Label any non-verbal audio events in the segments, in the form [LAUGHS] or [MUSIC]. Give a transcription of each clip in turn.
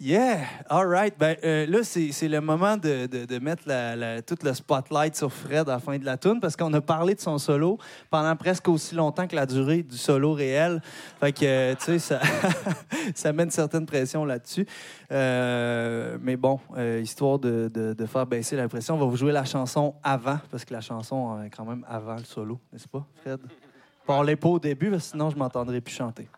Yeah, all right. Ben, euh, là, c'est le moment de, de- mettre la, la- tout le spotlight sur Fred à la fin de la tune parce qu'on a parlé de son solo pendant presque aussi longtemps que la durée du solo réel. Fait que, euh, tu sais, ça, [LAUGHS] ça met une certaine pression là-dessus. Euh, mais bon, histoire de, de- faire baisser la pression, on va vous jouer la chanson avant parce que la chanson est quand même avant le solo, n'est-ce pas, Fred? Parlez pas au début, parce sinon je m'entendrai plus chanter.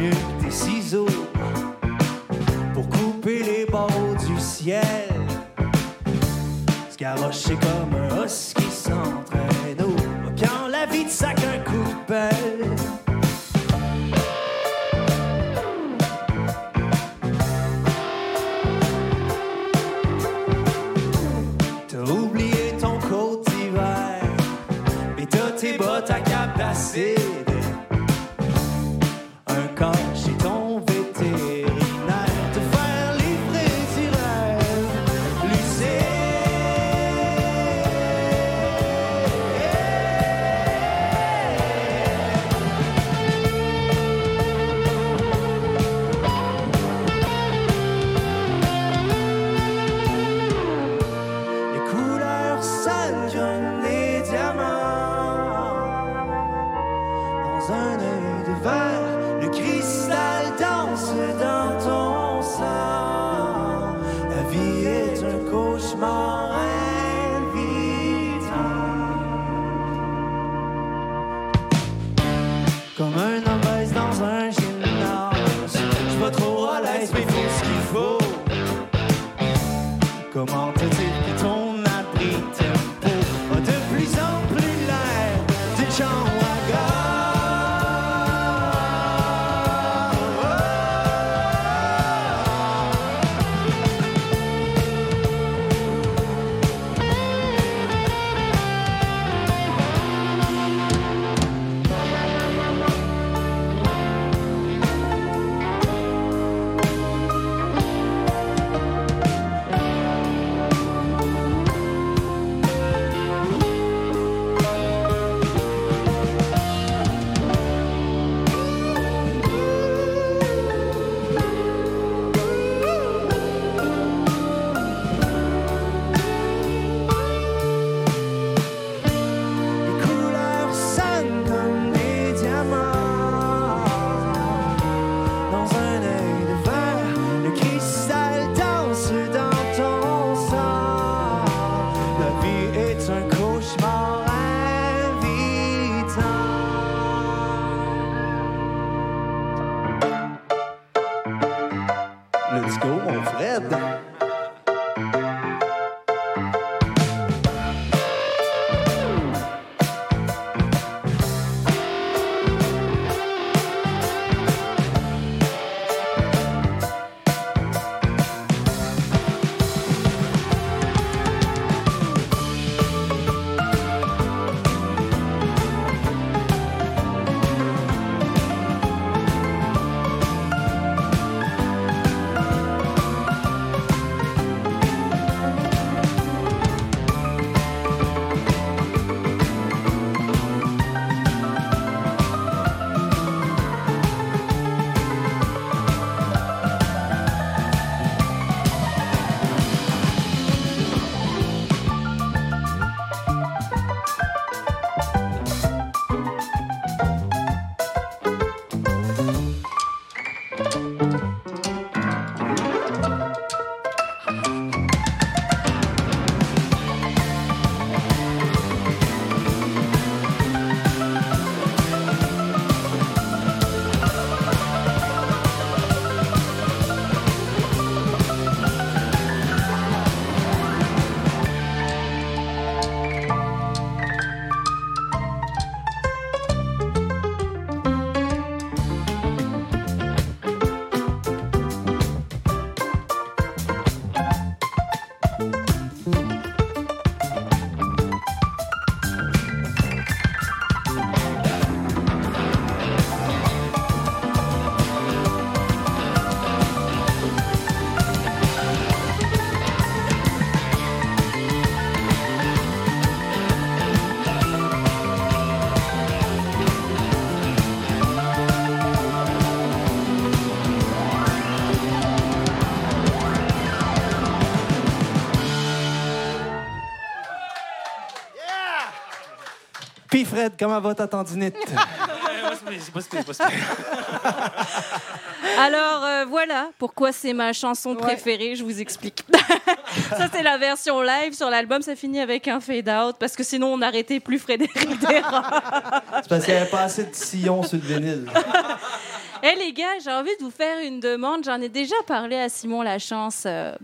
Mieux des ciseaux pour couper les barreaux du ciel. Scarrocher comme un husky sans traîneau quand la vie te sac un coup de pelle. T'as oublié ton coat d'hiver et t'as tes bottes à cap cauchemar invitant. Comme un baisse dans un gymnase. Je pas trop à l'aise, mais faut ce qu'il faut. Comment te dire Fred, comment va ta tendinite? [LAUGHS] Alors euh, voilà pourquoi c'est ma chanson préférée, je vous explique. [LAUGHS] ça c'est la version live sur l'album, ça finit avec un fade out parce que sinon on n'arrêtait plus Frédéric [LAUGHS] Dera. c'est parce qu'il n'y avait pas assez de sillons sur le vinyle. Eh les gars, j'ai envie de vous faire une demande, j'en ai déjà parlé à Simon Lachance. Euh,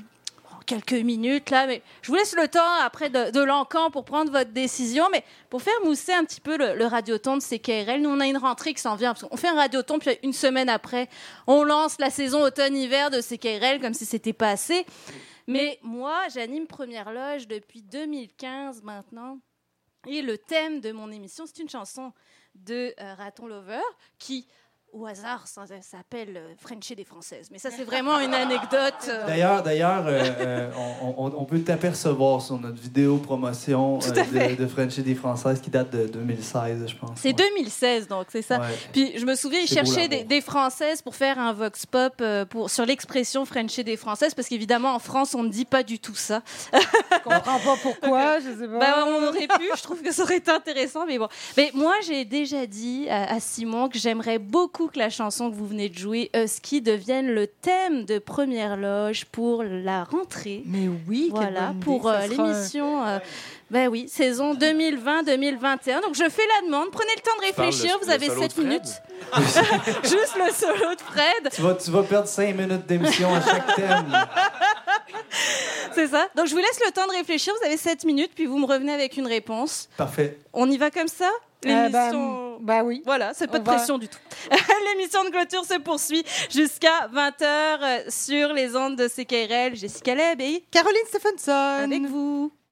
quelques minutes là, mais je vous laisse le temps après de, de pour prendre votre décision. Mais pour faire mousser un petit peu le, radioton de CKRL, nous on a une rentrée qui s'en vient. On fait un radioton, puis une semaine après, on lance la saison automne-hiver de CKRL comme si c'était pas assez. Mais moi, j'anime Première Loge depuis 2015 maintenant. Et le thème de mon émission, c'est une chanson de euh, Raton Lover qui au hasard, ça, s'appelle euh, Frencher des Françaises. Mais ça, c'est [LAUGHS] vraiment une anecdote. Euh. D'ailleurs, d'ailleurs euh, on, peut t'apercevoir sur notre vidéo promotion de, de Frencher des Françaises qui date de 2016, je pense. C'est 2016, donc c'est ça. Puis je me souviens, ils cherchaient des, Françaises pour faire un vox pop pour, sur l'expression Frencher des Françaises, parce qu'évidemment, en France, on ne dit pas du tout ça. je comprends pas pourquoi, [LAUGHS] je sais pas. Ben, on aurait pu, je trouve que ça aurait été intéressant, mais bon. Mais moi, j'ai déjà dit à Simon que j'aimerais beaucoup que la chanson que vous venez de jouer, Husky, devienne le thème de première loge pour la rentrée. Mais oui, voilà, pour euh, l'émission. Euh, ben oui, saison 2020-2021. Donc je fais la demande. Prenez le temps de réfléchir. vous avez 7 minutes. [LAUGHS] [LAUGHS] Juste le solo de Fred. Tu vas, tu vas perdre 5 minutes d'émission à chaque thème. [LAUGHS] C'est ça. Donc je vous laisse le temps de réfléchir. Vous avez 7 minutes, puis vous me revenez avec une réponse. Parfait. On y va comme ça euh, L'émission. Bah, oui. Voilà, c'est pas de pression du tout. [LAUGHS] L'émission de clôture se poursuit jusqu'à 20h euh, sur les ondes de CKRL. Jessica Leb et Caroline Stephenson. Avec vous.